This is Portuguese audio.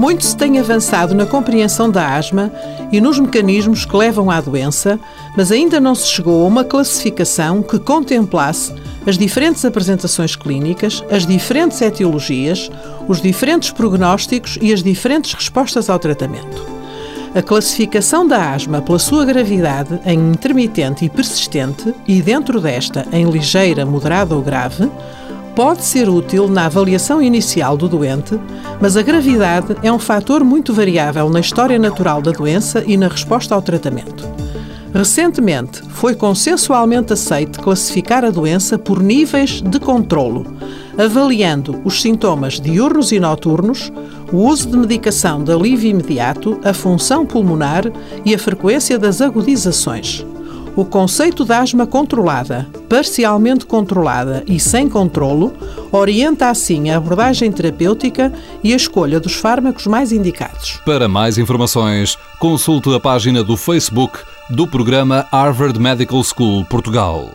Muito se tem avançado na compreensão da asma e nos mecanismos que levam à doença, mas ainda não se chegou a uma classificação que contemplasse as diferentes apresentações clínicas, as diferentes etiologias, os diferentes prognósticos e as diferentes respostas ao tratamento. A classificação da asma pela sua gravidade em intermitente e persistente e, dentro desta, em ligeira, moderada ou grave, pode ser útil na avaliação inicial do doente, mas a gravidade é um fator muito variável na história natural da doença e na resposta ao tratamento. Recentemente, foi consensualmente aceito classificar a doença por níveis de controlo, avaliando os sintomas diurnos e noturnos, o uso de medicação de alívio imediato, a função pulmonar e a frequência das agudizações. O conceito de asma controlada, parcialmente controlada e sem controlo orienta assim a abordagem terapêutica e a escolha dos fármacos mais indicados. Para mais informações, consulte a página do Facebook do programa Harvard Medical School Portugal.